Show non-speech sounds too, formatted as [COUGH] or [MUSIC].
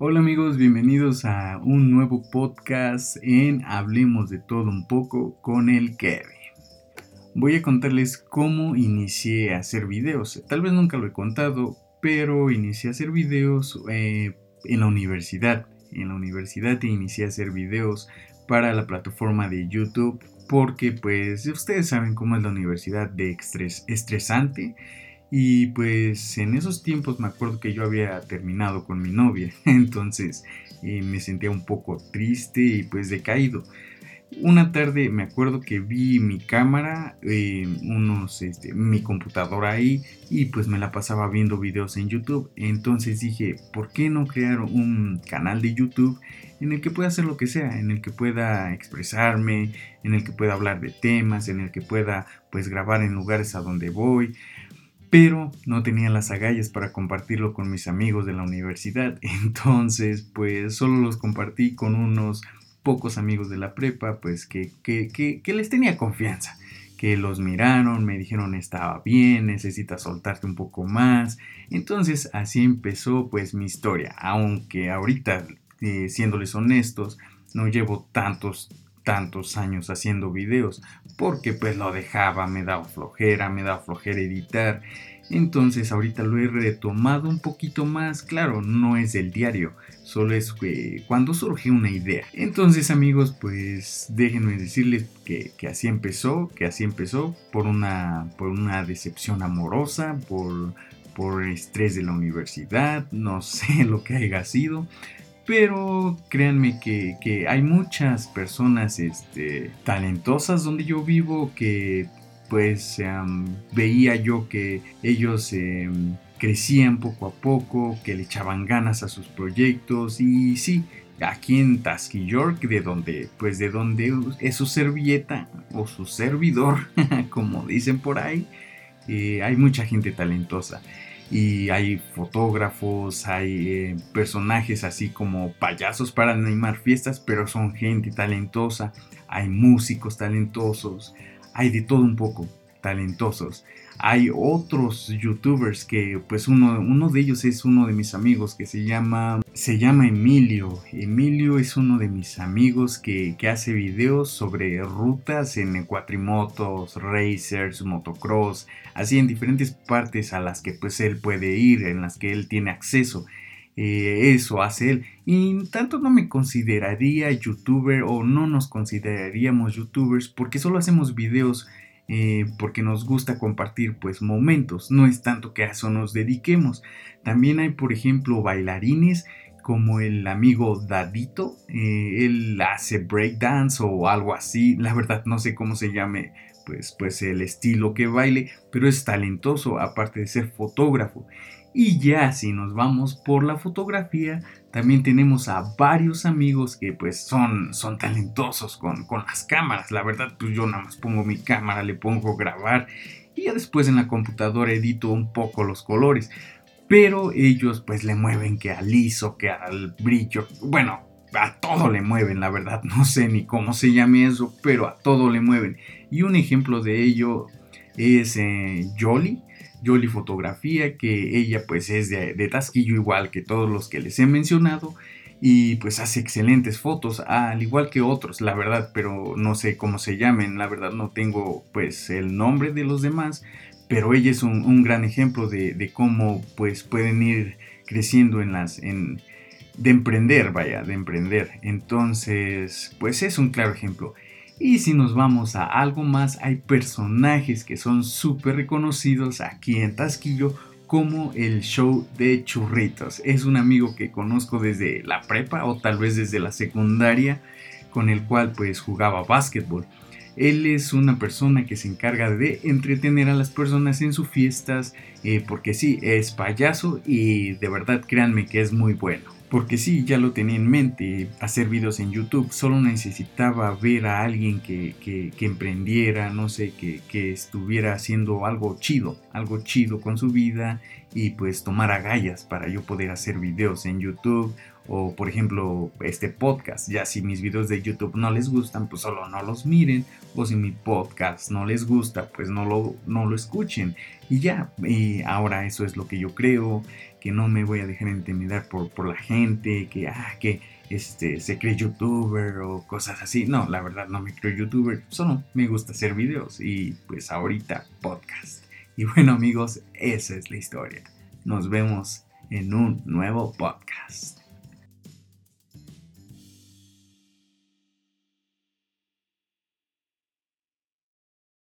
Hola amigos, bienvenidos a un nuevo podcast en Hablemos de todo un poco con el Kevin. Voy a contarles cómo inicié a hacer videos. Tal vez nunca lo he contado, pero inicié a hacer videos eh, en la universidad. En la universidad inicié a hacer videos para la plataforma de YouTube porque pues ustedes saben cómo es la universidad de estresante y pues en esos tiempos me acuerdo que yo había terminado con mi novia, [LAUGHS] entonces eh, me sentía un poco triste y pues decaído. Una tarde me acuerdo que vi mi cámara, eh, unos, este, mi computadora ahí y pues me la pasaba viendo videos en YouTube. Entonces dije, ¿por qué no crear un canal de YouTube en el que pueda hacer lo que sea, en el que pueda expresarme, en el que pueda hablar de temas, en el que pueda pues grabar en lugares a donde voy? Pero no tenía las agallas para compartirlo con mis amigos de la universidad. [LAUGHS] Entonces, pues solo los compartí con unos pocos amigos de la prepa, pues que, que, que, les tenía confianza, que los miraron, me dijeron estaba bien, necesitas soltarte un poco más. Entonces así empezó pues mi historia, aunque ahorita, eh, siéndoles honestos, no llevo tantos tantos años haciendo videos porque pues lo dejaba, me daba flojera, me daba flojera editar. Entonces ahorita lo he retomado un poquito más, claro, no es el diario, solo es que cuando surge una idea. Entonces amigos, pues déjenme decirles que, así empezó, que así empezó por una, por una decepción amorosa, por, por estrés de la universidad, no sé [LAUGHS] lo que haya sido. Pero créanme que, hay muchas personas este, talentosas donde yo vivo que pues veía yo que ellos em, crecían poco a poco, que le echaban ganas a sus proyectos y sí, aquí en Tasky York, de donde, pues de donde es su servilleta o su servidor, [LAUGHS] como dicen por ahí, eh, hay mucha gente talentosa y hay fotógrafos, hay eh, personajes así como payasos para animar fiestas, pero son gente talentosa, hay músicos talentosos, hay de todo un poco talentosos. Hay otros youtubers que pues uno, uno de ellos es uno de mis amigos que se llama, se llama Emilio. Emilio es uno de mis amigos que, que hace videos sobre rutas en cuatrimotos, racers, motocross, así en diferentes partes a las que pues él puede ir, en las que él tiene acceso. Eh, eso hace él. Y tanto no me consideraría youtuber o no nos consideraríamos youtubers porque solo hacemos videos eh, porque nos gusta compartir pues momentos, no es tanto que a eso nos dediquemos. También hay por ejemplo bailarines como el amigo Dadito, eh, él hace breakdance o algo así, la verdad no sé cómo se llame pues, pues el estilo que baile, pero es talentoso aparte de ser fotógrafo. Y ya si nos vamos por la fotografía, también tenemos a varios amigos que pues son, son talentosos con, con las cámaras. La verdad, pues yo nada más pongo mi cámara, le pongo grabar y ya después en la computadora edito un poco los colores. Pero ellos pues le mueven que al liso, que al brillo. Bueno, a todo le mueven, la verdad. No sé ni cómo se llame eso, pero a todo le mueven. Y un ejemplo de ello es eh, Jolly Yoli Fotografía, que ella pues es de, Tasquillo igual que todos los que les he mencionado y pues hace excelentes fotos, al igual que otros, la verdad, pero no sé cómo se llamen, la verdad no tengo pues el nombre de los demás, pero ella es un, gran ejemplo de, cómo pues pueden ir creciendo en las... de emprender, vaya, de emprender. Entonces, pues es un claro ejemplo. Y si nos vamos a algo más, hay personajes que son súper reconocidos aquí en Tasquillo como el show de churritos. Es un amigo que conozco desde la prepa o tal vez desde la secundaria con el cual pues jugaba básquetbol. Él es una persona que se encarga de entretener a las personas en sus fiestas eh, porque sí, es payaso y de verdad créanme que es muy bueno. Porque sí, ya lo tenía en mente, hacer videos en YouTube. Solo necesitaba ver a alguien que, emprendiera, no sé, que, que, estuviera haciendo algo chido, algo chido con su vida y pues tomar agallas para yo poder hacer videos en YouTube O por ejemplo, este podcast. Ya si mis videos de YouTube no les gustan, pues solo no los miren. O si mi podcast no les gusta, pues no lo, no lo escuchen. Y ya, y ahora eso es lo que yo creo. Que no me voy a dejar intimidar por, por la gente. Que, ah, que este, se cree youtuber o cosas así. No, la verdad no me creo youtuber. Solo me gusta hacer videos. Y pues ahorita podcast. Y bueno amigos, esa es la historia. Nos vemos en un nuevo podcast.